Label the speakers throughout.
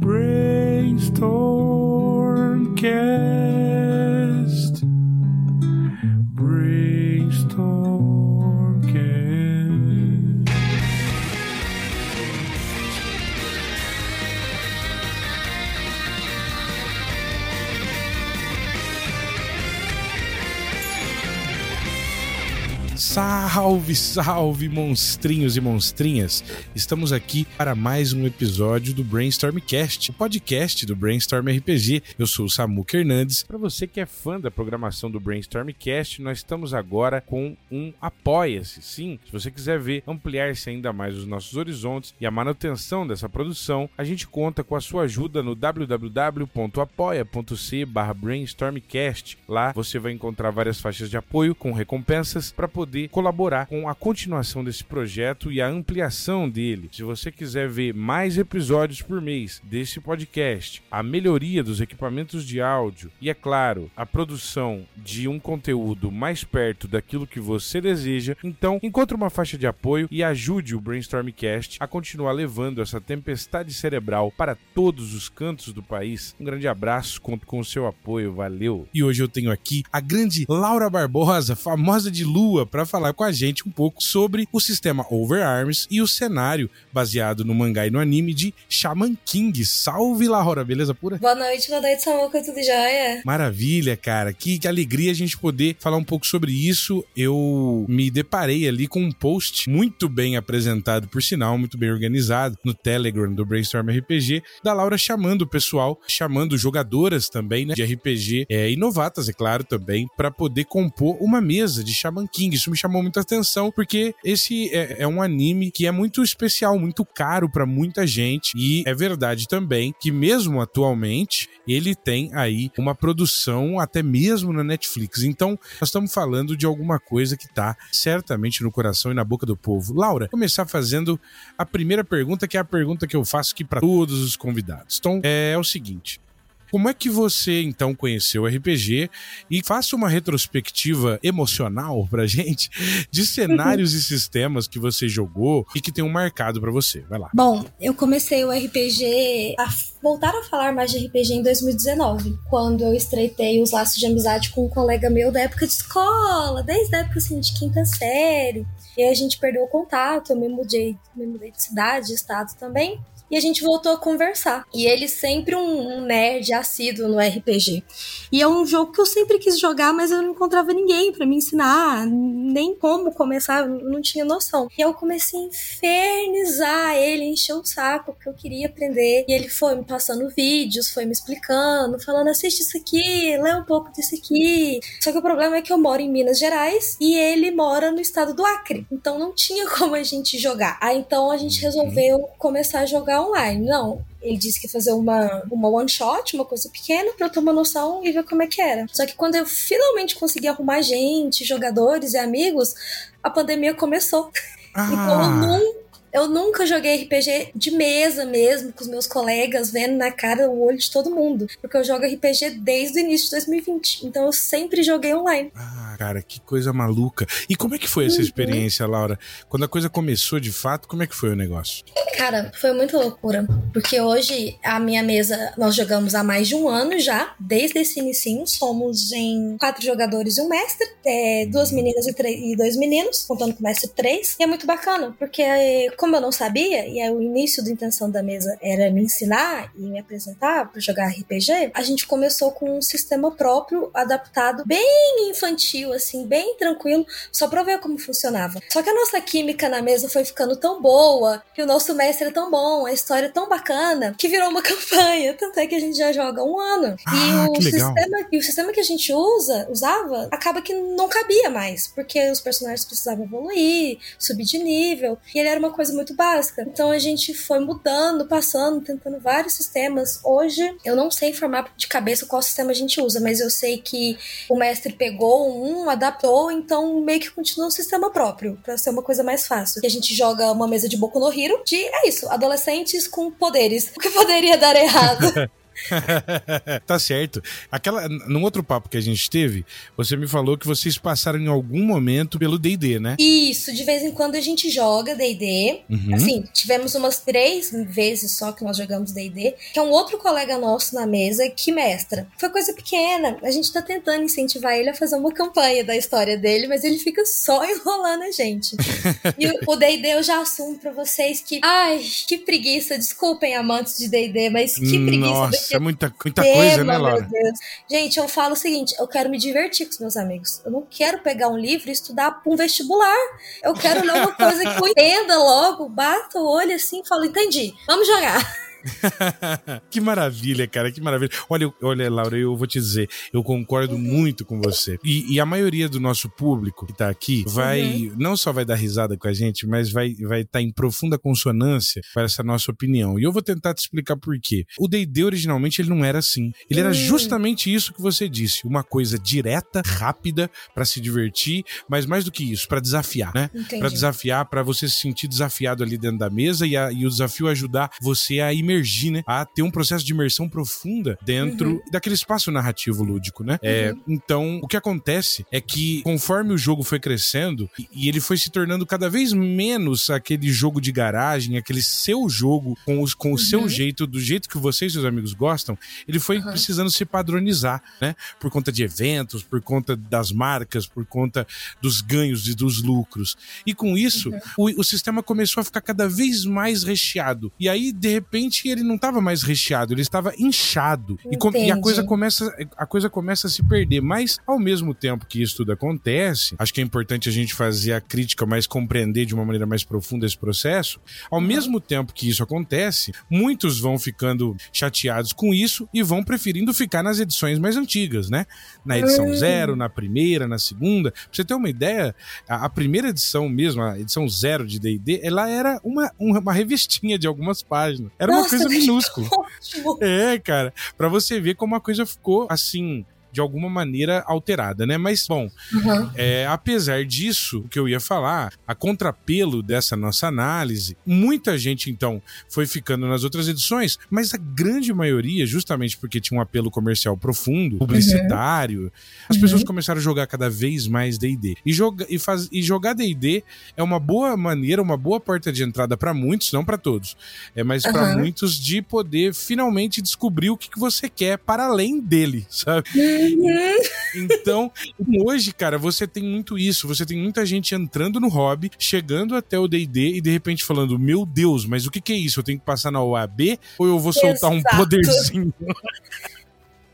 Speaker 1: Brainstormcast. Salve, salve, monstrinhos e monstrinhas! Estamos aqui para mais um episódio do Brainstormcast, o podcast do Brainstorm RPG. Eu sou o Samuca Hernandes. Para você que é fã da programação do Brainstormcast, nós estamos agora com um Apoia-se. Sim, se você quiser ver ampliar-se ainda mais os nossos horizontes e a manutenção dessa produção, a gente conta com a sua ajuda no www.apoia.c brainstormcast. Lá você vai encontrar várias faixas de apoio com recompensas para poder colaborar com a continuação desse projeto e a ampliação dele. Se você quiser ver mais episódios por mês desse podcast, a melhoria dos equipamentos de áudio e, é claro, a produção de um conteúdo mais perto daquilo que você deseja, então encontre uma faixa de apoio e ajude o Brainstormcast a continuar levando essa tempestade cerebral para todos os cantos do país. Um grande abraço, conto com o seu apoio, valeu! E hoje eu tenho aqui a grande Laura Barbosa, famosa de Lua, para falar com a gente um pouco sobre o sistema Overarms e o cenário baseado no mangá e no anime de Shaman King. Salve, Laura, beleza pura?
Speaker 2: Boa noite, boa noite, Samuca, tudo jóia?
Speaker 1: Maravilha, cara. Que, que alegria a gente poder falar um pouco sobre isso. Eu me deparei ali com um post muito bem apresentado, por sinal, muito bem organizado, no Telegram do Brainstorm RPG, da Laura chamando o pessoal, chamando jogadoras também, né, de RPG é, e novatas, é claro, também, para poder compor uma mesa de Shaman King. Isso me chamou muita atenção, porque esse é, é um anime que é muito especial, muito caro para muita gente. E é verdade também que, mesmo atualmente, ele tem aí uma produção até mesmo na Netflix. Então, nós estamos falando de alguma coisa que tá certamente no coração e na boca do povo. Laura, começar fazendo a primeira pergunta, que é a pergunta que eu faço aqui para todos os convidados. Então, é o seguinte: como é que você então conheceu o RPG e faça uma retrospectiva emocional pra gente de cenários e sistemas que você jogou e que tenham marcado pra você. Vai lá.
Speaker 2: Bom, eu comecei o RPG a voltar a falar mais de RPG em 2019, quando eu estreitei os laços de amizade com um colega meu da época de escola, desde a época assim, de quinta série. E aí a gente perdeu o contato, eu me mudei, me mudei de cidade, de estado também e a gente voltou a conversar. E ele sempre um, um, nerd assíduo no RPG. E é um jogo que eu sempre quis jogar, mas eu não encontrava ninguém para me ensinar, nem como começar, eu não tinha noção. E eu comecei a infernizar ele, encher o saco, porque eu queria aprender. E ele foi me passando vídeos, foi me explicando, falando: assiste isso aqui, lê um pouco disso aqui. Só que o problema é que eu moro em Minas Gerais e ele mora no estado do Acre. Então não tinha como a gente jogar. Aí então a gente resolveu começar a jogar online. Não, ele disse que ia fazer uma, uma one shot, uma coisa pequena, pra eu ter uma noção e ver como é que era. Só que quando eu finalmente consegui arrumar gente, jogadores e amigos, a pandemia começou. Ah. Então eu não eu nunca joguei RPG de mesa mesmo, com os meus colegas, vendo na cara o olho de todo mundo. Porque eu jogo RPG desde o início de 2020. Então eu sempre joguei online.
Speaker 1: Ah, cara, que coisa maluca. E como é que foi essa experiência, Laura? Quando a coisa começou de fato, como é que foi o negócio?
Speaker 2: Cara, foi muita loucura. Porque hoje a minha mesa, nós jogamos há mais de um ano já, desde esse início. Somos em quatro jogadores e um mestre, é, duas meninas e, e, dois meninos, contando com o mestre três. E é muito bacana, porque como eu não sabia, e o início da intenção da mesa era me ensinar e me apresentar para jogar RPG, a gente começou com um sistema próprio, adaptado, bem infantil, assim, bem tranquilo, só pra ver como funcionava. Só que a nossa química na mesa foi ficando tão boa, que o nosso mestre é tão bom, a história é tão bacana, que virou uma campanha. Tanto é que a gente já joga um ano.
Speaker 1: Ah,
Speaker 2: e, o
Speaker 1: sistema,
Speaker 2: e o sistema que a gente usa, usava, acaba que não cabia mais, porque os personagens precisavam evoluir, subir de nível, e ele era uma coisa muito básica. Então a gente foi mudando, passando, tentando vários sistemas. Hoje eu não sei informar de cabeça qual sistema a gente usa, mas eu sei que o mestre pegou um, adaptou, então meio que continua um sistema próprio, para ser uma coisa mais fácil. E a gente joga uma mesa de Boku no Hero de, é isso, adolescentes com poderes. O que poderia dar errado?
Speaker 1: tá certo. Aquela, num outro papo que a gente teve, você me falou que vocês passaram em algum momento pelo D&D, né?
Speaker 2: Isso, de vez em quando a gente joga D&D. Uhum. Assim, tivemos umas três vezes só que nós jogamos D&D, que é um outro colega nosso na mesa que mestra. Foi coisa pequena, a gente tá tentando incentivar ele a fazer uma campanha da história dele, mas ele fica só enrolando a gente. e o D&D eu já assumo pra vocês que, ai, que preguiça, desculpem amantes de D&D, mas que preguiça.
Speaker 1: Nossa, é muita, muita tema, coisa, né, Laura?
Speaker 2: Gente, eu falo o seguinte, eu quero me divertir com os meus amigos. Eu não quero pegar um livro e estudar pra um vestibular. Eu quero ler uma coisa que eu entenda logo, bato o olho assim e falo, entendi, vamos jogar.
Speaker 1: que maravilha, cara, que maravilha. Olha, olha, Laura, eu vou te dizer, eu concordo uhum. muito com você. E, e, a maioria do nosso público que tá aqui vai, uhum. não só vai dar risada com a gente, mas vai estar vai tá em profunda consonância com essa nossa opinião. E eu vou tentar te explicar por quê. O D&D originalmente ele não era assim. Ele era hum. justamente isso que você disse, uma coisa direta, rápida para se divertir, mas mais do que isso, para desafiar, né? Para desafiar, para você se sentir desafiado ali dentro da mesa e, a, e o desafio ajudar você a imergir imergir, né? A ter um processo de imersão profunda dentro uhum. daquele espaço narrativo lúdico, né? É, uhum. então, o que acontece é que conforme o jogo foi crescendo e, ele foi se tornando cada vez menos aquele jogo de garagem, aquele seu jogo com, os, com o seu uhum. jeito, do jeito que você e seus amigos gostam, ele foi precisando se padronizar, né? Por conta de eventos, por conta das marcas, por conta dos ganhos e dos lucros. E com isso, uhum. o, o sistema começou a ficar cada vez mais recheado. E aí, de repente, que ele não estava mais recheado, ele estava inchado. E, e, a coisa começa a coisa começa a se perder. Mas ao mesmo tempo que isso tudo acontece, acho que é importante a gente fazer a crítica, mas compreender de uma maneira mais profunda esse processo. Ao uhum. mesmo tempo que isso acontece, muitos vão ficando chateados com isso e vão preferindo ficar nas edições mais antigas, né? Na edição uhum. zero, na primeira, na segunda. Pra você ter uma ideia, a, a primeira edição mesmo, a edição zero de D&D, ela era uma, uma revistinha de algumas páginas. Era uma coisa minúscula. É, cara, para você ver como a coisa ficou assim de alguma maneira alterada, né? Mas, bom, uhum. é, apesar disso, o que eu ia falar, a contrapelo dessa nossa análise, muita gente, então, foi ficando nas outras edições, mas a grande maioria, justamente porque tinha um apelo comercial profundo, publicitário, uhum. as pessoas uhum. começaram a jogar cada vez mais D&D. E, joga, e, faz, e jogar D&D é uma boa maneira, uma boa porta de entrada para muitos, não para todos, é mas para muitos de poder finalmente descobrir o que, que você quer para além dele, sabe? Então, hoje, cara, você tem muito isso. Você tem muita gente entrando no hobby, chegando até o DD e de repente falando: Meu Deus, mas o que, que é isso? Eu tenho que passar na OAB ou eu vou soltar Exato. um poderzinho?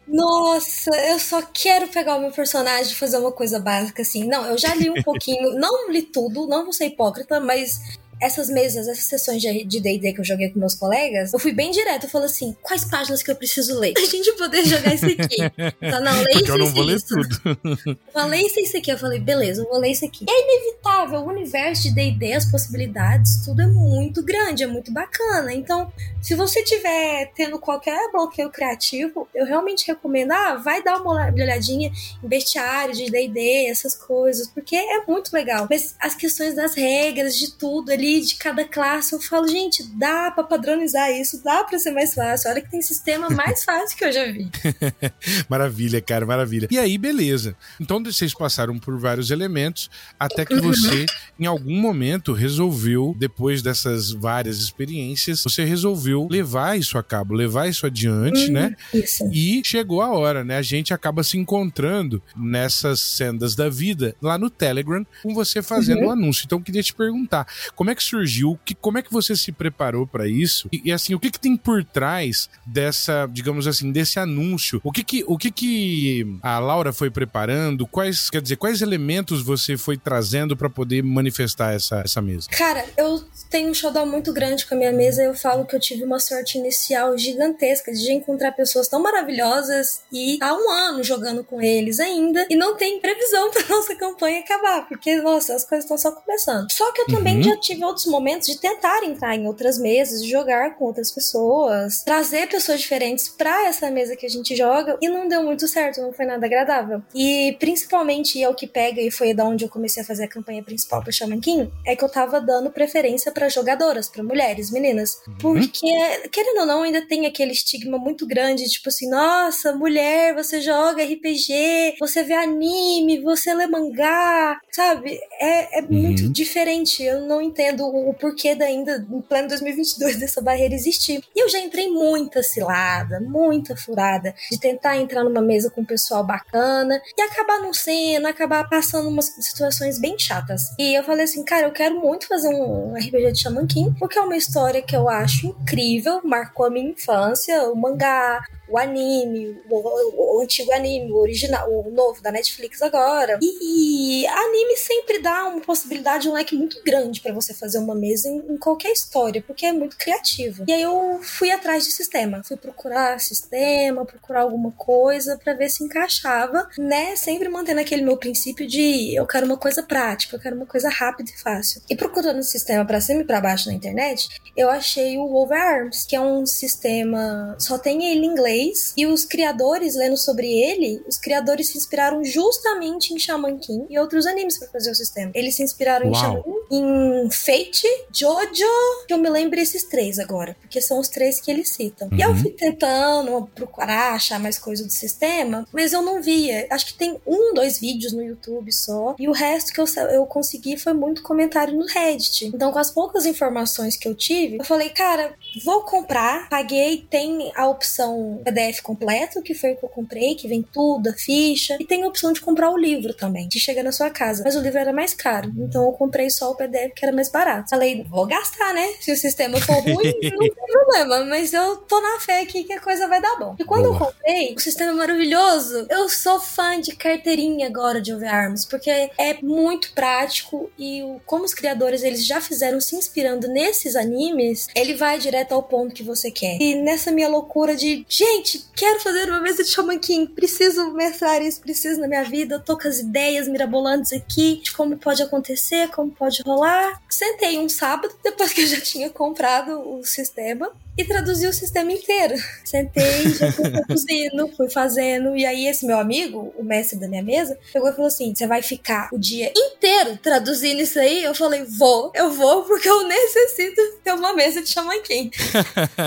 Speaker 2: Nossa, eu só quero pegar o meu personagem e fazer uma coisa básica assim. Não, eu já li um pouquinho, não li tudo, não vou ser hipócrita, mas essas mesas, essas sessões de D&D que eu joguei com meus colegas, eu fui bem direto, eu falei assim, quais páginas que eu preciso ler? A gente poder jogar isso aqui. Tá, não, leia
Speaker 1: isso, eu não vou ler isso. tudo.
Speaker 2: Eu falei isso, isso aqui. Eu falei, beleza, eu vou ler isso aqui. É inevitável, o universo de D&D, as possibilidades, tudo é muito grande, é muito bacana. Então, se você tiver tendo qualquer bloqueio criativo, eu realmente recomendo, ah, vai dar uma olhadinha em bestiário de D&D, essas coisas, porque é muito legal. Mas as questões das regras, de tudo ali, de cada classe, eu falo, gente, dá para padronizar isso, dá para ser mais fácil. Olha que tem sistema mais fácil que eu já vi.
Speaker 1: maravilha, cara, maravilha. E aí, beleza. Então vocês passaram por vários elementos até que você, em algum momento, resolveu, depois dessas várias experiências, você resolveu levar isso a cabo, levar isso adiante, hum, né? Isso. E chegou a hora, né? A gente acaba se encontrando nessas sendas da vida lá no Telegram com você fazendo o uhum. um anúncio. Então, eu queria te perguntar, como é que que surgiu? Que, como é que você se preparou para isso? E, e, assim, o que, que tem por trás dessa, digamos assim, desse anúncio? O que que, o que que a Laura foi preparando? Quais, quer dizer, quais elementos você foi trazendo para poder manifestar essa, essa mesa?
Speaker 2: Cara, eu tenho um showdown muito grande com a minha mesa. Eu falo que eu tive uma sorte inicial gigantesca de encontrar pessoas tão maravilhosas e há um ano jogando com eles ainda. E não tem previsão para nossa campanha acabar, porque, nossa, as coisas estão só começando. Só que eu também uhum. já tive tive outros momentos de tentar entrar em outras mesas, de jogar com outras pessoas, trazer pessoas diferentes para essa mesa que a gente joga e não deu muito certo, não foi nada agradável. E principalmente é o que pega e foi da onde eu comecei a fazer a campanha principal para Shaman King, é que eu tava dando preferência para jogadoras, para mulheres, meninas, uhum. porque querendo ou não ainda tem aquele estigma muito grande, tipo assim, nossa, mulher, você joga RPG, você vê anime, você lê mangá, sabe? É, é uhum. muito diferente. Eu não entendo o porquê da ainda, em pleno 2022, dessa barreira existir. E eu já entrei muita cilada, muita furada, de tentar entrar numa mesa com um pessoal bacana e acabar não sendo, acabar passando umas situações bem chatas. E eu falei assim, cara, eu quero muito fazer um RPG de Shaman King, porque é uma história que eu acho incrível, marcou a minha infância, o mangá, o anime, o, o, antigo anime, o original, o novo da Netflix agora. E, anime sempre dá uma possibilidade, um leque muito grande para você fazer uma mesa em, em, qualquer história, porque é muito criativo. E aí eu fui atrás de sistema, fui procurar sistema, procurar alguma coisa para ver se encaixava, né? Sempre mantendo aquele meu princípio de eu quero uma coisa prática, eu quero uma coisa rápida e fácil. E procurando sistema para cima e para baixo na internet, eu achei o Overarms, que é um sistema só tem ele em inglês inglês e os criadores, lendo sobre ele, os criadores se inspiraram justamente em Shaman King e outros animes para fazer o sistema. Eles se inspiraram Uau. em Shaman em Fate, Jojo, que eu me lembro esses três agora, porque são os três que eles citam. Uhum. E eu uhum. fui tentando procurar achar mais coisa do sistema, mas eu não via. Acho que tem um, dois vídeos no YouTube só, e o resto que eu, eu consegui foi muito comentário no Reddit. Então, com as poucas informações que eu tive, eu falei, cara, vou comprar, paguei, tem a opção PDF completo, que foi o que eu comprei, que vem tudo, a ficha, e tem a opção de comprar o livro também, que chega na sua casa. Mas o livro era mais caro, então eu comprei só o PDF que era mais barato. Falei, vou gastar, né? Se o sistema for ruim, não tem problema. Mas eu tô na fé aqui que a coisa vai dar bom. E quando Boa. eu comprei, o sistema é maravilhoso. Eu sou fã de carteirinha agora de Overarms, porque é muito prático e como os criadores eles já fizeram se inspirando nesses animes, ele vai direto ao ponto que você quer. E nessa minha loucura de, gente, quero fazer uma mesa de Shaman King, preciso mestrar isso, preciso na minha vida, eu tô com as ideias mirabolantes aqui de como pode acontecer, como pode rolar. Sentei um sábado, depois que eu já tinha comprado o sistema, e traduzi o sistema inteiro. Sentei, já fui traduzindo, fui fazendo. E aí, esse meu amigo, o mestre da minha mesa, pegou e falou assim: Você vai ficar o dia inteiro traduzindo isso aí? Eu falei: Vou, eu vou, porque eu necessito ter uma mesa de Shaman King.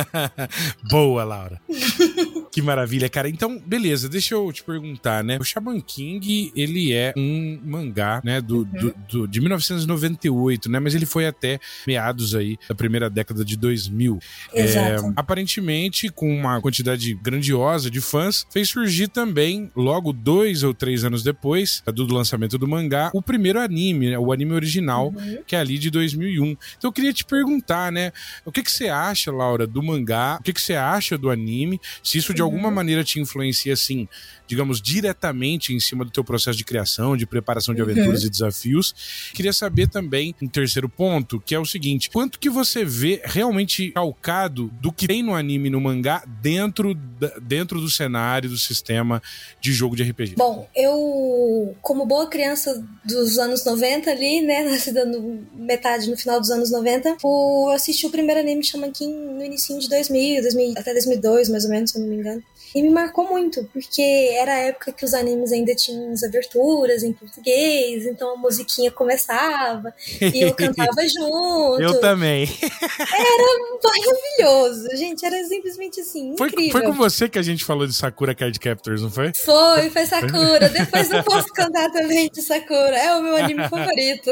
Speaker 1: Boa, Laura. que maravilha, cara. Então, beleza, deixa eu te perguntar, né? O Shaman King, ele é um mangá, né, do, uhum. do, do de 1998, né? Mas ele foi até meados aí da primeira década de 2000.
Speaker 2: Exato.
Speaker 1: É, aparentemente, com uma quantidade grandiosa de fãs, fez surgir também, logo dois ou três anos depois do lançamento do mangá, o primeiro anime, né? o anime original, uhum. que é ali de 2001. Então eu queria te perguntar, né? O que, que você acha, Laura, do mangá? O que, que você acha do anime? Se isso de uhum. alguma maneira te influencia, assim, digamos, diretamente em cima do teu processo de criação, de preparação de aventuras uhum. e desafios. Queria saber também, um terceiro ponto, que é o seguinte: quanto que você vê realmente calcado do que tem no anime e no mangá dentro, dentro do cenário, do sistema de jogo de RPG?
Speaker 2: Bom, eu, como boa criança dos anos 90 ali, né, nascida no metade, no final dos anos 90, eu assisti o primeiro anime Shaman King no início de 2000, 2000, até 2002, mais ou menos, se eu não me engano. E me marcou muito, porque era a época que os animes ainda tinham as aberturas em português, então a musiquinha começava e eu cantava junto.
Speaker 1: Eu também.
Speaker 2: Era maravilhoso, gente, era simplesmente assim,
Speaker 1: foi,
Speaker 2: incrível.
Speaker 1: Foi com você que a gente falou de Sakura Card Captors, não foi?
Speaker 2: Foi, foi Sakura. Depois eu posso cantar também de Sakura, é o meu anime favorito.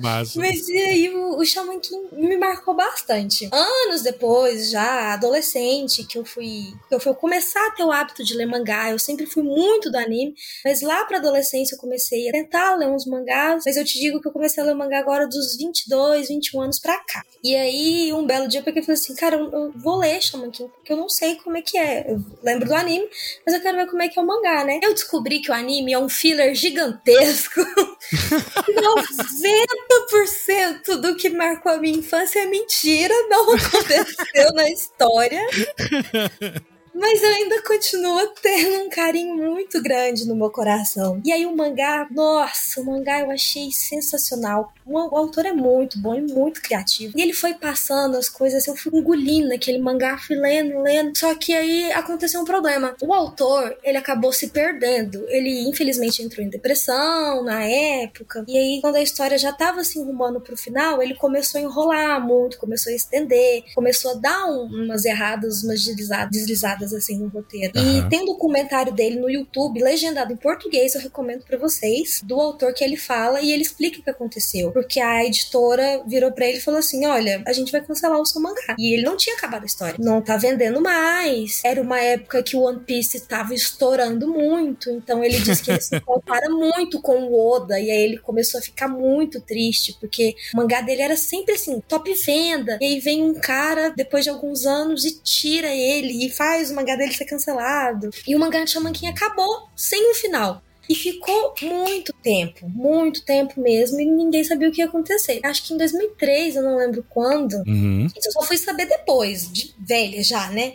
Speaker 1: Mas,
Speaker 2: Mas e aí o, o Shaman King me marcou bastante. Anos depois, já adolescente, que eu fui, que eu fui começar a ter o hábito de ler mangá. Eu sempre fui muito do anime, mas lá pra adolescência eu comecei a tentar ler uns mangás. Mas eu te digo que eu comecei a ler mangá agora dos 22, 21 anos pra cá. E aí, um belo dia, eu falei assim, cara, eu, eu vou ler Shaman King, porque eu não sei como é que é. Eu lembro do anime, mas eu quero ver como é que é o mangá, né? Eu descobri que o anime é um filler gigantesco. 90% do que marcou a minha infância é mentira, não aconteceu na história. Mas eu ainda continuo tendo um carinho muito grande no meu coração. E aí o mangá, nossa, o mangá eu achei sensacional. O autor é muito bom e muito criativo. E ele foi passando as coisas, eu fui engolindo aquele mangá, fui lendo, lendo. Só que aí aconteceu um problema. O autor, ele acabou se perdendo. Ele, infelizmente, entrou em depressão na época. E aí, quando a história já tava se arrumando pro final, ele começou a enrolar muito, começou a estender, começou a dar um, umas erradas, umas deslizadas, assim no roteiro. Uhum. E tem um documentário dele no YouTube, legendado em português, eu recomendo para vocês, do autor que ele fala e ele explica o que aconteceu porque a editora virou para ele e falou assim: Olha, a gente vai cancelar o seu mangá. E ele não tinha acabado a história. Não tá vendendo mais. Era uma época que o One Piece tava estourando muito. Então ele disse que ele se compara muito com o Oda. E aí ele começou a ficar muito triste, porque o mangá dele era sempre assim, top venda. E aí vem um cara, depois de alguns anos, e tira ele e faz o mangá dele ser cancelado. E o mangá de Shaman King acabou sem um final. E ficou muito tempo, muito tempo mesmo, e ninguém sabia o que ia acontecer. Acho que em 2003, eu não lembro quando. Uhum. Eu só fui saber depois, de velha já, né?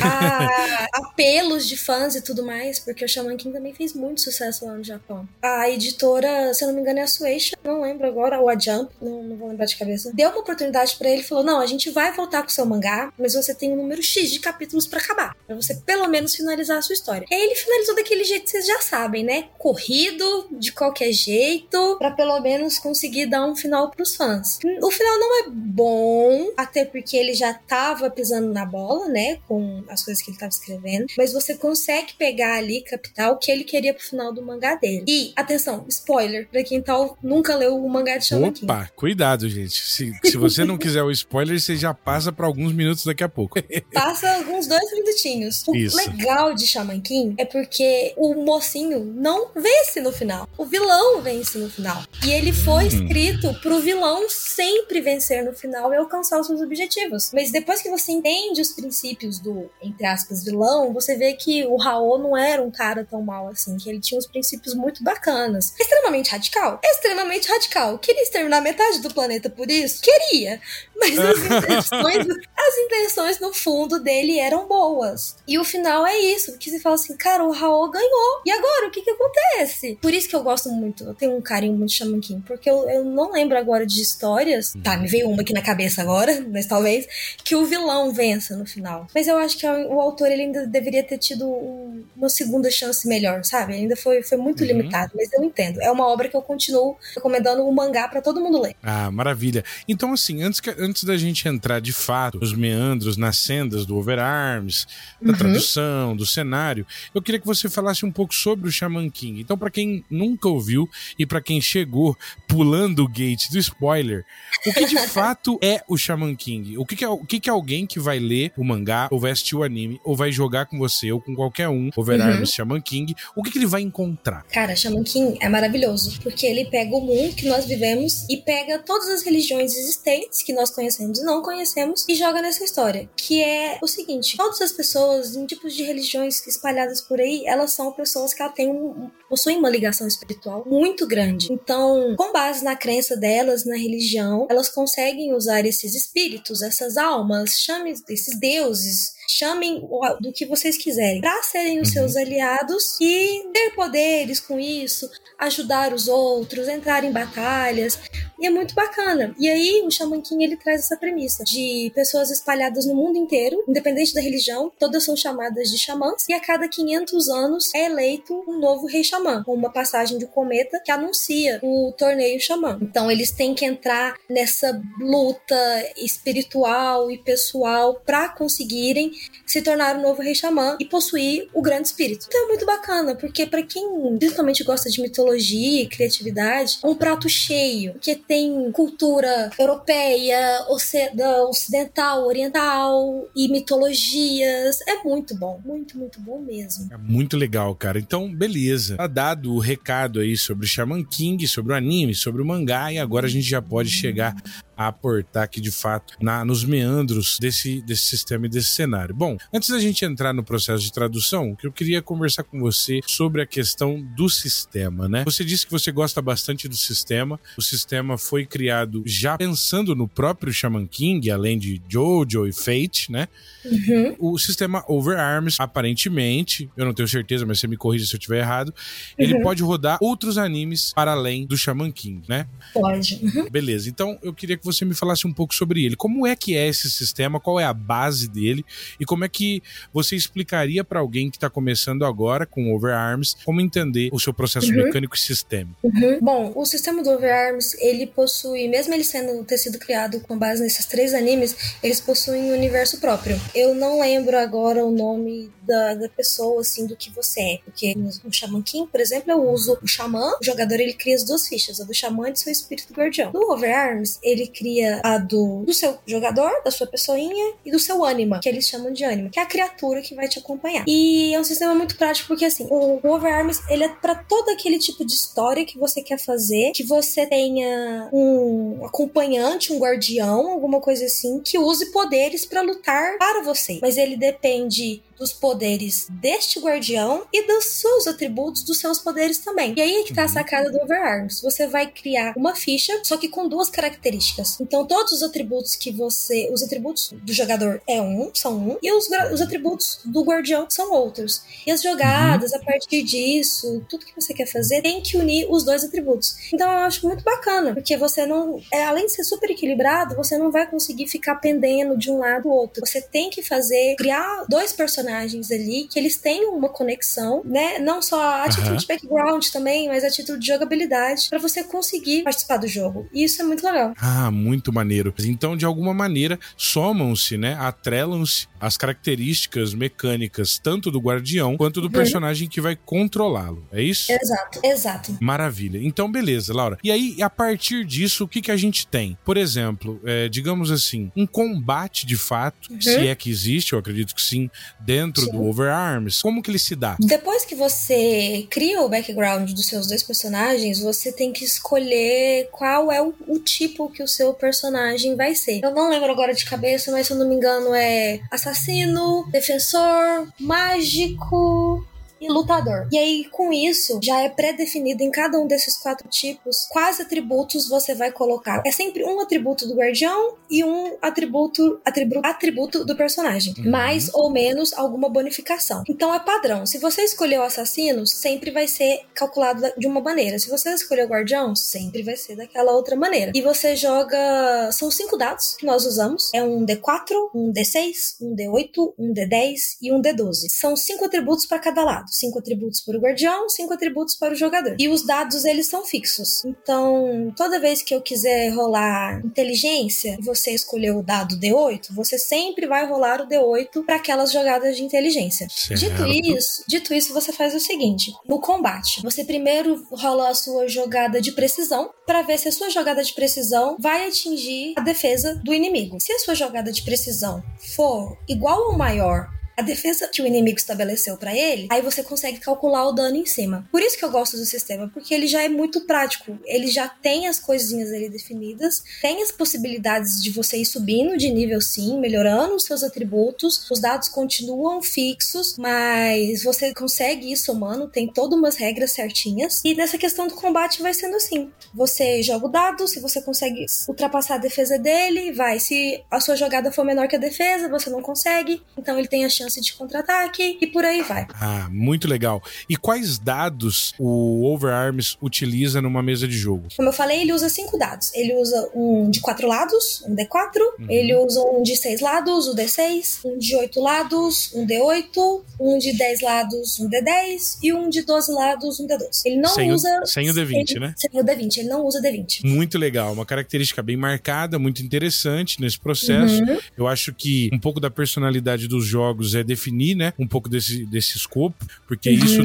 Speaker 2: a, apelos de fãs e tudo mais, porque o Shaman King também fez muito sucesso lá no Japão. A editora, se eu não me engano, é a Sueisha, não lembro agora, ou a Jump, não, não vou lembrar de cabeça, deu uma oportunidade para ele e falou: Não, a gente vai voltar com o seu mangá, mas você tem um número X de capítulos para acabar, para você pelo menos finalizar a sua história. E aí ele finalizou daquele jeito que vocês já sabem, né? Corrido, de qualquer jeito, para pelo menos conseguir dar um final pros fãs. O final não é bom, até porque ele já tava pisando na bola, né? Com as coisas que ele estava escrevendo, mas você consegue pegar ali, captar o que ele queria pro final do mangá dele. E, atenção, spoiler, pra quem tal nunca leu o mangá de Shaman King.
Speaker 1: Opa, cuidado, gente. Se, se você não quiser o spoiler, você já passa para alguns minutos daqui a pouco.
Speaker 2: passa alguns dois minutinhos. O Isso. legal de Shaman King é porque o mocinho não vence no final. O vilão vence no final. E ele foi hum. escrito pro vilão sempre vencer no final e alcançar os seus objetivos. Mas depois que você entende os princípios do entre aspas, vilão, você vê que o Raul não era um cara tão mal assim, que ele tinha uns princípios muito bacanas. Extremamente radical. Extremamente radical. Queria exterminar metade do planeta por isso? Queria. Mas as intenções, as intenções no fundo dele eram boas. E o final é isso, que você fala assim, cara, o Raul ganhou. E agora, o que que acontece? Por isso que eu gosto muito, eu tenho um carinho muito de Shaman King, porque eu, eu não lembro agora de histórias, tá, me veio uma aqui na cabeça agora, mas talvez, que o vilão vença no final. Mas eu acho que o autor ele ainda deveria ter tido um, uma segunda chance melhor, sabe? Ainda foi, foi muito uhum. limitado, mas eu entendo. É uma obra que eu continuo recomendando o mangá para todo mundo ler.
Speaker 1: Ah, maravilha. Então, assim, antes, que, antes da gente entrar de fato nos meandros, nas sendas do Overarms, da uhum. tradução, do cenário, eu queria que você falasse um pouco sobre o Shaman King. Então, para quem nunca ouviu e para quem chegou pulando o gate do spoiler, o que de fato é o Shaman King? O que, que é, o que, que é alguém que vai ler o mangá ou vai assistir o anime ou vai jogar com você ou com qualquer um Overarms uhum. Shaman King, o que, que ele vai encontrar?
Speaker 2: Cara, Shaman King é maravilhoso, porque ele pega o mundo que nós vivemos e pega todas as religiões existentes que nós conhecemos e não conhecemos e joga nessa história, que é o seguinte, todas as pessoas em tipos de religiões espalhadas por aí, elas são pessoas que têm um, possuem uma ligação espiritual muito grande. Então, com base na crença delas, na religião, elas conseguem usar esses espíritos, essas almas, chame esses deuses, chamem do que vocês quiserem, para serem os uhum. seus aliados e ter poderes com isso, ajudar os outros, entrar em batalhas. E é muito bacana. E aí o Shaman King ele traz essa premissa de pessoas espalhadas no mundo inteiro, independente da religião, todas são chamadas de xamãs, e a cada 500 anos é eleito um novo rei xamã, com uma passagem de cometa que anuncia o torneio xamã. Então eles têm que entrar nessa luta espiritual e pessoal para conseguirem se tornar o novo rei xamã e possuir o grande espírito. Então é muito bacana, porque para quem principalmente gosta de mitologia e criatividade, é um prato cheio, que tem cultura europeia, ocidental, oriental e mitologias. É muito bom, muito, muito bom mesmo.
Speaker 1: É muito legal, cara. Então, beleza. Tá dado o recado aí sobre Shaman King, sobre o anime, sobre o mangá, e agora a gente já pode chegar a aportar aqui de fato na, nos meandros desse, desse sistema e desse cenário. Cenário. Bom, antes da gente entrar no processo de tradução, eu queria conversar com você sobre a questão do sistema, né? Você disse que você gosta bastante do sistema. O sistema foi criado já pensando no próprio Shaman King, além de Jojo e Fate, né? Uhum. O sistema Overarms, aparentemente, eu não tenho certeza, mas você me corrija se eu estiver errado, ele uhum. pode rodar outros animes para além do Shaman King, né?
Speaker 2: Pode. Uhum.
Speaker 1: Beleza, então eu queria que você me falasse um pouco sobre ele. Como é que é esse sistema? Qual é a base dele? E como é que você explicaria para alguém que está começando agora com Overarms como entender o seu processo uhum. mecânico e sistêmico?
Speaker 2: Uhum. Bom, o sistema do Overarms, ele possui, mesmo ele sendo ter sido criado com base nesses três animes, eles possuem um universo próprio. Eu não lembro agora o nome da, da pessoa, assim, do que você é. Porque no, Shaman King, por exemplo, eu uso o Xamã, o jogador ele cria as duas fichas, a do Xamã e do seu espírito guardião. No Overarms, ele cria a do, do seu jogador, da sua pessoinha e do seu ânima, que eles chamam de ânima, que é a criatura que vai te acompanhar. E é um sistema muito prático porque, assim, o, o Overarms, ele é para todo aquele tipo de história que você quer fazer, que você tenha um acompanhante, um guardião, alguma coisa assim, que use poderes para lutar para você. Mas ele depende dos poderes deste guardião e dos seus atributos, dos seus poderes também. E aí é que tá a uhum. sacada do Overarms. Você vai criar uma ficha, só que com duas características. Então, todos os atributos que você. Os atributos do jogador é um, são um, e os, os atributos do guardião são outros. E as jogadas, uhum. a partir disso, tudo que você quer fazer, tem que unir os dois atributos. Então, eu acho muito bacana, porque você não. É, além de ser super equilibrado, você não vai conseguir ficar pendendo de um lado ou outro. Você tem que fazer, criar dois personagens personagens ali que eles tenham uma conexão, né? Não só a título uhum. de background também, mas a título de jogabilidade, para você conseguir participar do jogo. E isso é muito legal.
Speaker 1: Ah, muito maneiro. Então, de alguma maneira, somam-se, né? Atrelam-se as características mecânicas tanto do guardião quanto do uhum. personagem que vai controlá-lo. É isso?
Speaker 2: Exato, exato.
Speaker 1: Maravilha. Então, beleza, Laura. E aí, a partir disso, o que, que a gente tem? Por exemplo, é, digamos assim, um combate de fato, uhum. se é que existe, eu acredito que sim, dentro sim. do Overarms. Como que ele se dá?
Speaker 2: Depois que você cria o background dos seus dois personagens, você tem que escolher qual é o, o tipo que o seu personagem vai ser. Eu não lembro agora de cabeça, mas se eu não me engano é assassino assassino, defensor, mágico, e lutador. E aí, com isso, já é pré-definido em cada um desses quatro tipos quais atributos você vai colocar. É sempre um atributo do guardião e um atributo, atributo, atributo do personagem. Uhum. Mais ou menos alguma bonificação. Então é padrão. Se você escolheu o assassino, sempre vai ser calculado de uma maneira. Se você escolheu o guardião, sempre vai ser daquela outra maneira. E você joga. São cinco dados que nós usamos: é um D4, um D6, um D8, um D10 e um D12. São cinco atributos para cada lado cinco atributos para o guardião, cinco atributos para o jogador. E os dados eles são fixos. Então, toda vez que eu quiser rolar inteligência você escolher o dado D8, você sempre vai rolar o D8 para aquelas jogadas de inteligência. Certo. Dito isso, dito isso, você faz o seguinte: no combate, você primeiro rola a sua jogada de precisão para ver se a sua jogada de precisão vai atingir a defesa do inimigo. Se a sua jogada de precisão for igual ou maior a defesa que o inimigo estabeleceu para ele, aí você consegue calcular o dano em cima. Por isso que eu gosto do sistema, porque ele já é muito prático. Ele já tem as coisinhas ali definidas, tem as possibilidades de você ir subindo de nível sim, melhorando os seus atributos. Os dados continuam fixos, mas você consegue ir somando, tem todas umas regras certinhas. E nessa questão do combate vai sendo assim. Você joga o dado, se você consegue ultrapassar a defesa dele, vai. Se a sua jogada for menor que a defesa, você não consegue. Então ele tem a chance chance de contra-ataque e por aí vai.
Speaker 1: Ah, muito legal. E quais dados o Overarms utiliza numa mesa de jogo?
Speaker 2: Como eu falei, ele usa cinco dados. Ele usa um de quatro lados, um D4. Uhum. Ele usa um de seis lados, o D6. Um de oito lados, um D8. Um de dez lados, um D10. E um de doze lados, um D12. Ele não
Speaker 1: sem
Speaker 2: usa.
Speaker 1: O, sem o D20,
Speaker 2: sem,
Speaker 1: né?
Speaker 2: Sem o D20. Ele não usa D20.
Speaker 1: Muito legal. Uma característica bem marcada, muito interessante nesse processo. Uhum. Eu acho que um pouco da personalidade dos jogos é definir, né, um pouco desse, desse escopo, porque uhum. isso,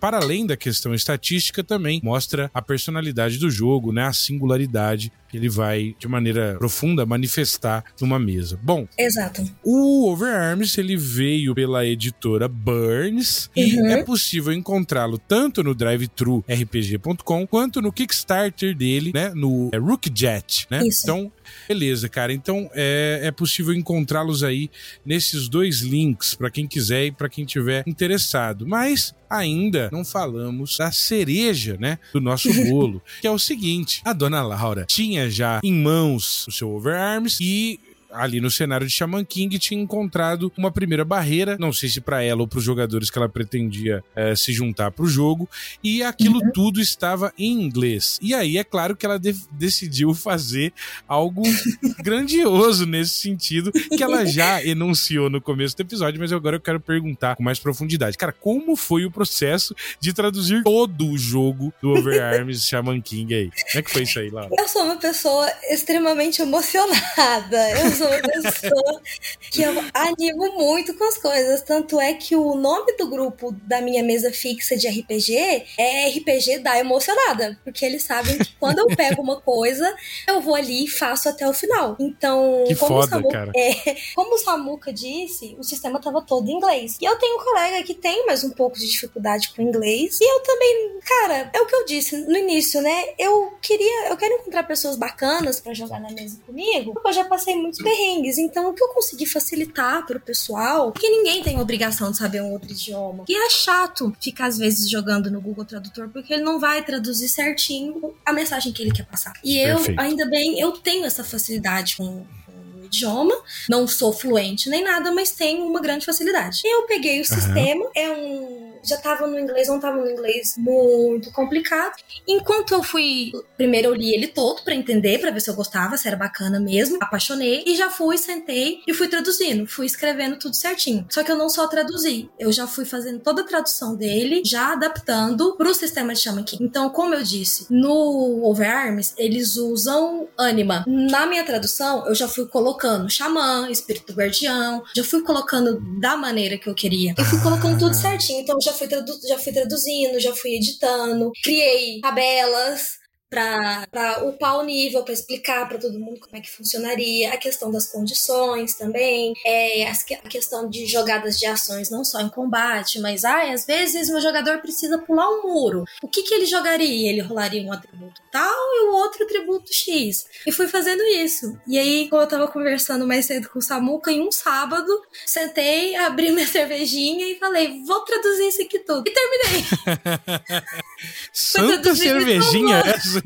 Speaker 1: para além da questão estatística, também mostra a personalidade do jogo, né, a singularidade ele vai, de maneira profunda, manifestar numa mesa. Bom,
Speaker 2: Exato.
Speaker 1: o Overarms ele veio pela editora Burns uhum. e é possível encontrá-lo tanto no drivethrurpg.com quanto no Kickstarter dele, né, no é, Rookjet, né?
Speaker 2: Isso.
Speaker 1: Então, beleza, cara. Então é, é possível encontrá-los aí nesses dois links para quem quiser e para quem tiver interessado. Mas ainda não falamos da cereja, né, do nosso bolo, que é o seguinte: a dona Laura tinha já em mãos o seu Overarms e ali no cenário de Shaman King tinha encontrado uma primeira barreira, não sei se para ela ou para os jogadores que ela pretendia é, se juntar para o jogo, e aquilo uhum. tudo estava em inglês. E aí é claro que ela de decidiu fazer algo grandioso nesse sentido, que ela já enunciou no começo do episódio, mas agora eu quero perguntar com mais profundidade. Cara, como foi o processo de traduzir todo o jogo do Overarms Shaman King aí? Como é que foi isso aí, Laura?
Speaker 2: Eu sou uma pessoa extremamente emocionada. Eu sou uma pessoa que eu animo muito com as coisas. Tanto é que o nome do grupo da minha mesa fixa de RPG é RPG da Emocionada. Porque eles sabem que quando eu pego uma coisa, eu vou ali e faço até o final. Então,
Speaker 1: que
Speaker 2: como,
Speaker 1: foda,
Speaker 2: o Samuca. É, como o Samuca disse, o sistema tava todo em inglês. E eu tenho um colega que tem mais um pouco de dificuldade com inglês. E eu também, cara, é o que eu disse no início, né? Eu queria, eu quero encontrar pessoas bacanas para jogar na mesa comigo, porque eu já passei muitos perrengues. Então, o que eu consegui facilitar pro pessoal, que ninguém tem obrigação de saber um outro idioma. E é chato ficar, às vezes, jogando no Google Tradutor, porque ele não vai traduzir certinho a mensagem que ele quer passar. E eu,
Speaker 1: Perfeito.
Speaker 2: ainda bem, eu tenho essa facilidade com com o idioma, não sou fluente nem nada, mas tenho uma grande facilidade. Eu peguei o sistema, é um. Já tava no inglês, não tava no inglês muito complicado. Enquanto eu fui. Primeiro eu li ele todo pra entender, pra ver se eu gostava, se era bacana mesmo. Apaixonei e já fui, sentei e fui traduzindo. Fui escrevendo tudo certinho. Só que eu não só traduzi, eu já fui fazendo toda a tradução dele, já adaptando pro sistema de Shaman King. Então, como eu disse, no Overarms, eles usam Anima. Na minha tradução, eu já fui colocando Xamã, Espírito Guardião, já fui colocando da maneira que eu queria. Eu fui colocando tudo certinho. Então, já fui, já fui traduzindo, já fui editando, criei tabelas para upar o nível, para explicar para todo mundo como é que funcionaria, a questão das condições também, é, a questão de jogadas de ações não só em combate, mas ai, às vezes meu jogador precisa pular um muro. O que, que ele jogaria? Ele rolaria um atributo tal e o outro atributo X. E fui fazendo isso. E aí, como eu tava conversando mais cedo com o Samuca, em um sábado, sentei, abri minha cervejinha e falei, vou traduzir isso aqui tudo. E terminei.
Speaker 1: Santa cervejinha essa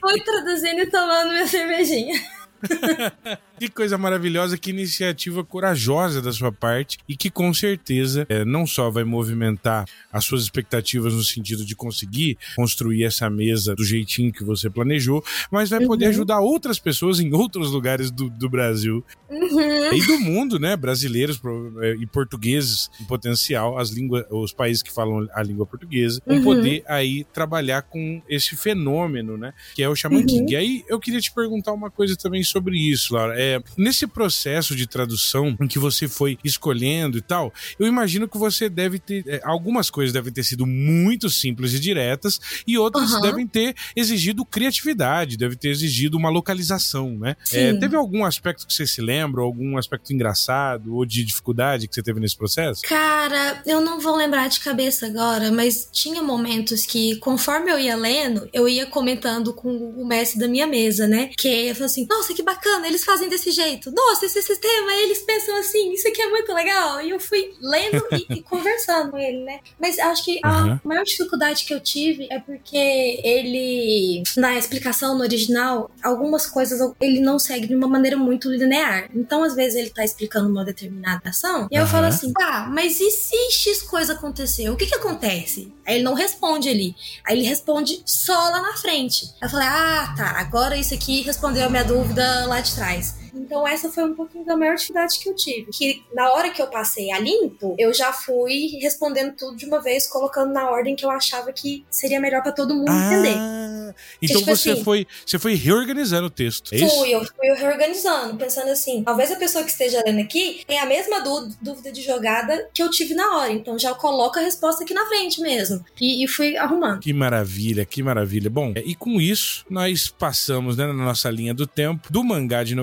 Speaker 2: Fui traduzindo e tomando minha cervejinha.
Speaker 1: que coisa maravilhosa, que iniciativa corajosa da sua parte e que com certeza é, não só vai movimentar as suas expectativas no sentido de conseguir construir essa mesa do jeitinho que você planejou, mas vai poder
Speaker 2: Uhum.
Speaker 1: ajudar outras pessoas em outros lugares do, do Brasil
Speaker 2: Uhum.
Speaker 1: e do mundo, né? Brasileiros eh, e portugueses em potencial, as línguas, os países que falam a língua portuguesa, vão
Speaker 2: Uhum.
Speaker 1: poder aí trabalhar com esse fenômeno, né? Que é o
Speaker 2: Uhum.
Speaker 1: King. E aí eu queria te perguntar uma coisa também sobre isso, Laura. É, nesse processo de tradução em que você foi escolhendo e tal, eu imagino que você deve ter. eh, algumas coisas devem ter sido muito simples e diretas, e outras
Speaker 2: Aham.
Speaker 1: devem ter exigido criatividade, deve ter exigido uma localização, né? É, teve algum aspecto que você se lembra, algum aspecto engraçado ou de dificuldade que você teve nesse processo?
Speaker 2: Cara, eu não vou lembrar de cabeça agora, mas tinha momentos que, conforme eu ia lendo, eu ia comentando com o mestre da minha mesa, né? Que eu falava assim: nossa, que bacana, eles fazem desse jeito. Nossa, esse sistema, eles pensam assim, isso aqui é muito legal. E eu fui lendo e, e conversando com ele, né? Mas acho que a
Speaker 1: Aham.
Speaker 2: maior dificuldade que eu tive é porque ele, na explicação no original, algumas coisas ele não segue de uma maneira muito linear. Então, às vezes, ele tá explicando uma determinada ação, e eu falo assim, tá, mas e se X coisa aconteceu? O que que acontece? Aí ele não responde ali. Aí ele responde só lá na frente. Eu falei, ah, tá, agora isso aqui respondeu a minha dúvida lá de trás. Então essa foi um pouquinho da maior dificuldade que eu tive. Que na hora que eu passei a limpo, eu já fui respondendo tudo de uma vez, colocando na ordem que eu achava que seria melhor para todo mundo ah, entender.
Speaker 1: Então tipo você assim, foi você foi reorganizando o texto. É
Speaker 2: fui, eu fui reorganizando, pensando assim, talvez a pessoa que esteja lendo aqui tenha a mesma dúvida de jogada que eu tive na hora. Então já coloca a resposta aqui na frente mesmo. E, e fui arrumando.
Speaker 1: Que maravilha, que maravilha. Bom, e com isso, nós passamos né, na nossa linha do tempo do mangá de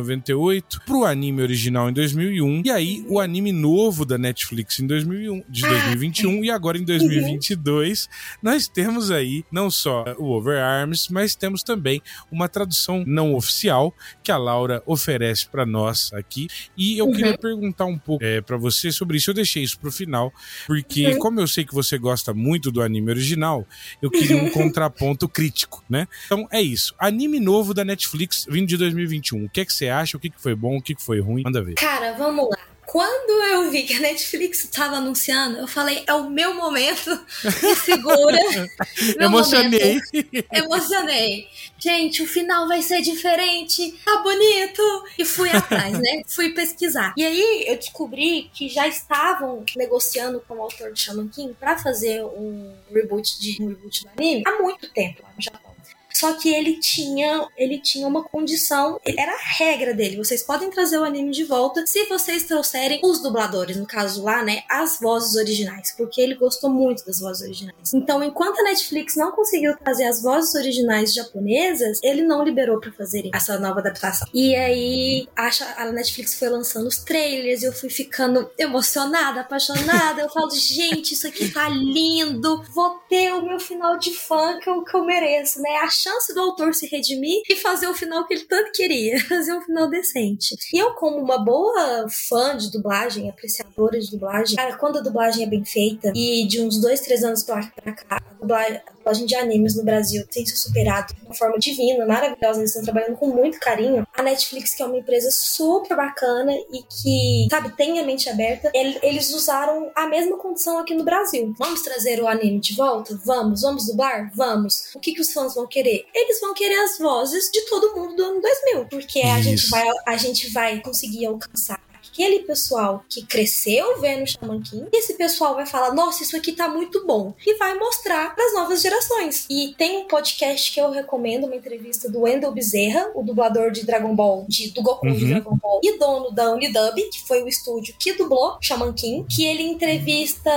Speaker 1: 98 pro anime original em 2001. E aí, o anime novo da Netflix em 2001, de 2021 e agora em 2022, nós temos aí não só o Overarms, mas temos também uma tradução não oficial que a Laura oferece para nós aqui. E eu uhum. queria perguntar um pouco é, para você sobre isso. Eu deixei isso pro final, porque uhum. como eu sei que você gosta muito do anime original, eu queria um contraponto crítico, né? Então é isso. Anime novo da Netflix vindo de 2021. O que é que você acha? O que, que foi bom? O que, foi ruim? Manda ver.
Speaker 2: Cara, vamos lá. Quando eu vi que a Netflix estava anunciando, eu falei, é o meu momento, me segura.
Speaker 1: meu Emocionei.
Speaker 2: Momento. Emocionei. Gente, o final vai ser diferente, tá bonito. E fui atrás, né? fui pesquisar. E aí eu descobri que já estavam negociando com o autor de Shaman King pra fazer um reboot, de, um reboot do anime há muito tempo lá no Japão. Só que ele tinha, ele tinha uma condição, era a regra dele. Vocês podem trazer o anime de volta se vocês trouxerem os dubladores, no caso lá, né, as vozes originais, porque ele gostou muito das vozes originais. Então, enquanto a Netflix não conseguiu trazer as vozes originais japonesas, ele não liberou para fazer essa nova adaptação. E aí, a Netflix foi lançando os trailers, e eu fui ficando emocionada, apaixonada. Eu falo, gente, isso aqui tá lindo. Vou ter o meu final de fã que eu, que eu mereço, né? Chance do autor se redimir e fazer o final que ele tanto queria, fazer um final decente. E eu, como uma boa fã de dublagem, apreciadora de dublagem, cara, quando a dublagem é bem feita e de uns dois, três anos pra, pra cá, a dublagem, a dublagem de animes no Brasil tem se superado de uma forma divina, maravilhosa, eles estão trabalhando com muito carinho. A Netflix, que é uma empresa super bacana e que, sabe, tem a mente aberta, eles usaram a mesma condição aqui no Brasil. Vamos trazer o anime de volta? Vamos. Vamos dublar? Vamos. O que, que os fãs vão querer? querer? Eles vão querer as vozes de todo mundo do ano 2000, porque a gente, vai, a gente vai conseguir alcançar aquele pessoal que cresceu vendo Shaman King, esse pessoal vai falar: nossa, isso aqui tá muito bom, e vai mostrar para as novas gerações. E tem um podcast que eu recomendo, uma entrevista do Wendell Bezerra, o dublador de Dragon Ball, de, do Goku uhum. de Dragon Ball, e dono da Unidub, que foi o estúdio que dublou Shaman King, que ele entrevista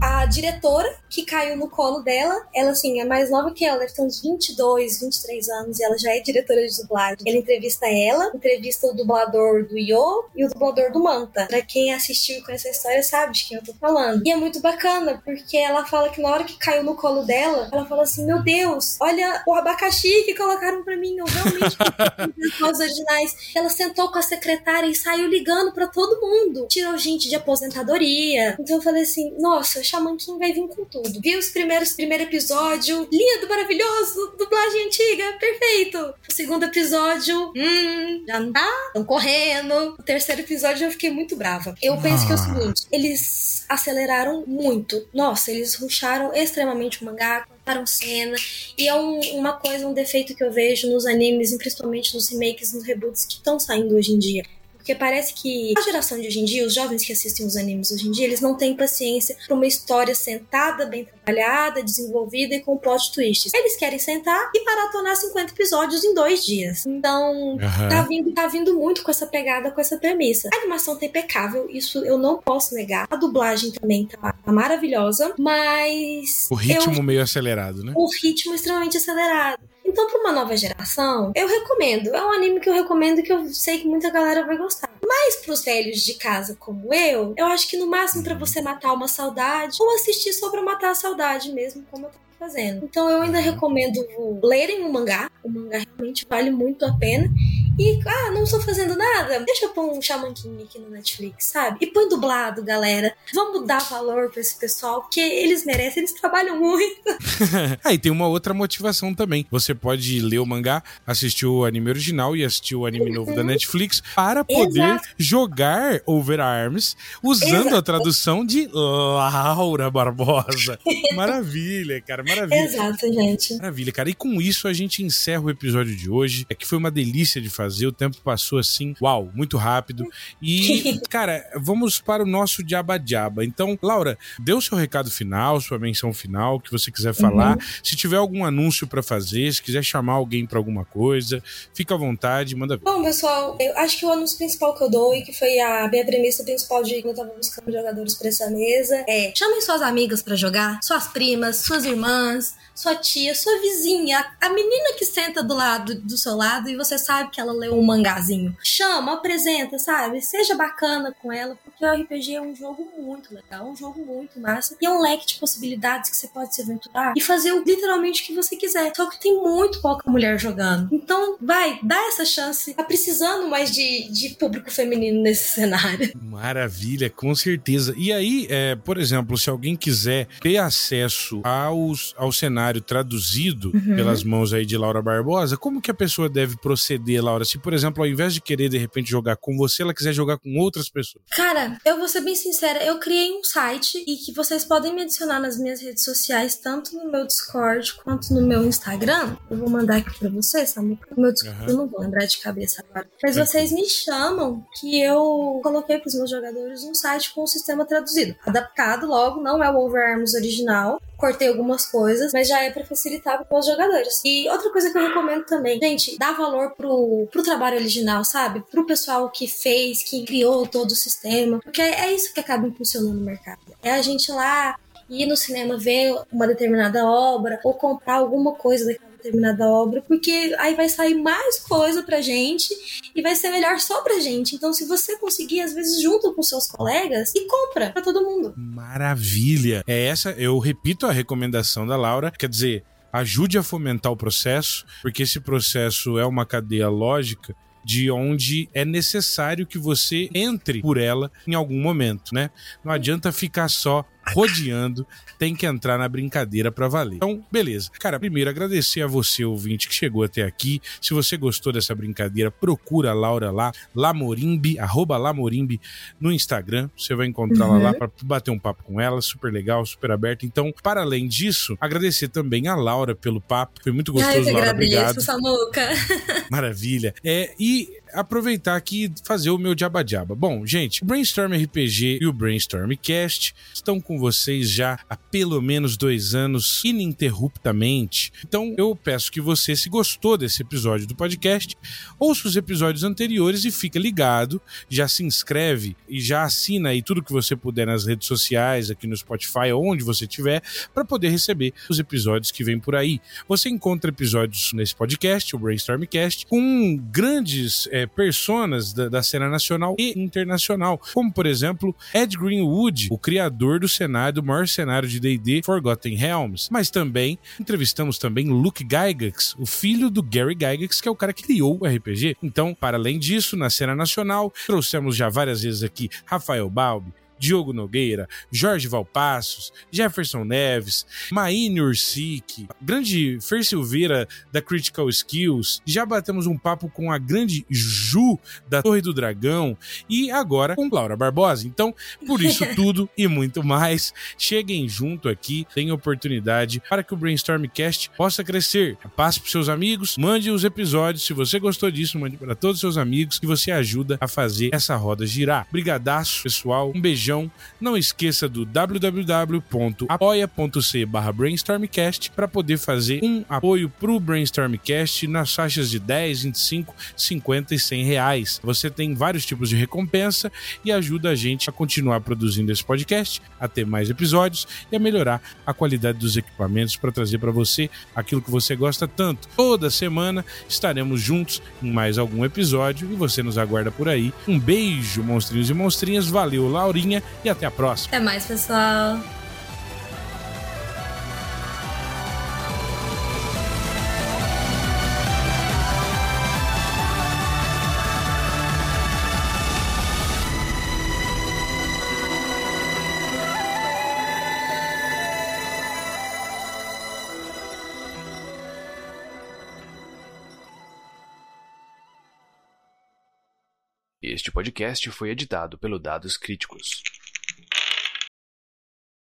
Speaker 2: a diretora que caiu no colo dela. Ela, assim, é mais nova que ela, deve ter uns 22, 23 anos, e ela já é diretora de dublagem. Ele entrevista ela, entrevista o dublador do Yo e o dublador do Manta. Pra quem assistiu com essa história sabe de quem eu tô falando. E é muito bacana, porque ela fala que na hora que caiu no colo dela, ela fala assim: Meu Deus, olha o abacaxi que colocaram pra mim. Eu realmente os originais. Ela sentou com a secretária e saiu ligando para todo mundo. Tirou gente de aposentadoria. Então eu falei assim: Nossa, o King vai vir com tudo. Vi os primeiros primeiro episódio, lindo, maravilhoso, dublagem antiga, perfeito. O segundo episódio, hum, já não tá? Estão correndo. O terceiro episódio episódio eu fiquei muito brava. Eu penso ah. que é o ah. seguinte: eles aceleraram muito. Nossa, eles ruxaram extremamente o mangá, contaram cena. E é um, uma coisa, um defeito que eu vejo nos animes, e principalmente nos remakes, nos reboots que estão saindo hoje em dia. Porque parece que a geração de hoje em dia, os jovens que assistem os animes hoje em dia, eles não têm paciência para uma história sentada, bem trabalhada, desenvolvida e com plot twists. Eles querem sentar e maratonar 50 episódios em dois dias. Então, uhum. tá, vindo, tá vindo muito com essa pegada, com essa premissa. A animação tá impecável, isso eu não posso negar. A dublagem também tá, tá maravilhosa, mas.
Speaker 1: O ritmo eu, meio acelerado, né?
Speaker 2: O ritmo extremamente acelerado. Então, para uma nova geração, eu recomendo. É um anime que eu recomendo que eu sei que muita galera vai gostar. Mas pros velhos de casa como eu, eu acho que no máximo para você matar uma saudade ou assistir só pra matar a saudade mesmo, como eu tava fazendo. Então eu ainda recomendo lerem o mangá. O mangá realmente vale muito a pena. E, ah, não estou fazendo nada. Deixa eu pôr um Shaman King aqui no Netflix, sabe? E põe dublado, galera. Vamos dar valor pra esse pessoal, porque eles merecem, eles trabalham muito.
Speaker 1: Aí ah, tem uma outra motivação também. Você pode ler o mangá, assistir o anime original e assistir o anime novo da uhum. Netflix para poder Exato. jogar Over Arms usando Exato. a tradução de Laura Barbosa. Maravilha, cara, maravilha.
Speaker 2: Exato, gente.
Speaker 1: Maravilha, cara. E com isso a gente encerra o episódio de hoje. É que foi uma delícia de fazer fazer. O tempo passou assim, uau, muito rápido. E, cara, vamos para o nosso diaba-diaba. Então, Laura, dê o seu recado final, sua menção final, que você quiser falar. Uhum. Se tiver algum anúncio para fazer, se quiser chamar alguém para alguma coisa, fica à vontade, manda ver.
Speaker 2: Bom, pessoal, eu acho que o anúncio principal que eu dou e que foi a minha premissa principal de quando eu tava buscando jogadores para essa mesa é chamem suas amigas para jogar, suas primas, suas irmãs, sua tia, sua vizinha, a menina que senta do lado do seu lado e você sabe que ela leu um mangazinho. Chama, apresenta, sabe? Seja bacana com ela, porque o RPG é um jogo muito legal, um jogo muito massa e é um leque de possibilidades que você pode se aventurar e fazer literalmente o que você quiser. Só que tem muito pouca mulher jogando. Então, vai, dá essa chance. Tá precisando mais de, de público feminino nesse cenário.
Speaker 1: Maravilha, com certeza. E aí, é, por exemplo, se alguém quiser ter acesso aos, ao cenário cenário traduzido uhum. pelas mãos aí de Laura Barbosa, como que a pessoa deve proceder, Laura? Se, por exemplo, ao invés de querer de repente jogar com você, ela quiser jogar com outras pessoas.
Speaker 2: Cara, eu vou ser bem sincera, eu criei um site e que vocês podem me adicionar nas minhas redes sociais, tanto no meu Discord quanto no meu Instagram. Eu vou mandar aqui pra vocês, tá? No meu Discord, uhum. eu não vou lembrar de cabeça agora. Mas vocês me chamam que eu coloquei pros meus jogadores um site com o sistema traduzido. Adaptado logo, não é o Overarms original, cortei algumas coisas, mas já é para facilitar para os jogadores. E outra coisa que eu recomendo também, gente, dá valor pro, pro trabalho original, sabe? Pro pessoal que fez, que criou todo o sistema, porque é isso que acaba impulsionando o mercado. É a gente lá ir no cinema ver uma determinada obra ou comprar alguma coisa daquela determinada obra, porque aí vai sair mais coisa pra gente e vai ser melhor só pra gente. Então, se você conseguir, às vezes, junto com seus colegas, e compra pra todo mundo.
Speaker 1: Maravilha! É essa, eu repito a recomendação da Laura, quer dizer, ajude a fomentar o processo, porque esse processo é uma cadeia lógica de onde é necessário que você entre por ela em algum momento, né? Não adianta ficar só rodeando, tem que entrar na brincadeira para valer. Então, beleza. Cara, primeiro agradecer a você, ouvinte, que chegou até aqui. Se você gostou dessa brincadeira, procura a Laura lá, Lamorimbi, arroba no Instagram. Você vai encontrá-la uhum. lá para bater um papo com ela, super legal, super aberta. Então, para além disso, agradecer também a Laura pelo papo. Foi muito gostoso, Ai, Laura. Agradeço, obrigado.
Speaker 2: Samuca.
Speaker 1: Maravilha. É, e aproveitar aqui e fazer o meu diaba-diaba. Bom, gente, o Brainstorm RPG e o Brainstorm Cast estão com vocês já há pelo menos dois anos, ininterruptamente. Então, eu peço que você, se gostou desse episódio do podcast, ouça os episódios anteriores e fica ligado, já se inscreve e já assina aí tudo que você puder nas redes sociais, aqui no Spotify, onde você estiver, para poder receber os episódios que vêm por aí. Você encontra episódios nesse podcast, o Brainstormcast, com grandes é, personas da, da, cena nacional e internacional, como por exemplo Ed Greenwood, o criador do cenário, do maior cenário de D&D Forgotten Realms. Mas também entrevistamos também Luke Gygax, o filho do Gary Gygax, que é o cara que criou o RPG. Então, para além disso, na cena nacional, trouxemos já várias vezes aqui Rafael Balbi, Diogo Nogueira, Jorge Valpassos, Jefferson Neves, Maine Ursic, grande Fer Silveira da Critical Skills. Já batemos um papo com a grande Ju da Torre do Dragão e agora com Laura Barbosa. Então, por isso tudo e muito mais, cheguem junto aqui, tenham oportunidade para que o Brainstormcast possa crescer. Passe para seus amigos, mande os episódios. Se você gostou disso, mande para todos os seus amigos que você ajuda a fazer essa roda girar. Brigadaço, pessoal. Um beijão não esqueça do www.apoia.c brainstormcast para poder fazer um apoio para o Brainstormcast nas faixas de 10, 25, 50 e 100 reais. Você tem vários tipos de recompensa e ajuda a gente a continuar produzindo esse podcast, a ter mais episódios e a melhorar a qualidade dos equipamentos para trazer para você aquilo que você gosta tanto. Toda semana estaremos juntos em mais algum episódio e você nos aguarda por aí. Um beijo, monstrinhos e monstrinhas. Valeu, Laurinha e até a próxima.
Speaker 2: Até mais, pessoal.
Speaker 3: Este podcast foi editado pelo Dados Críticos.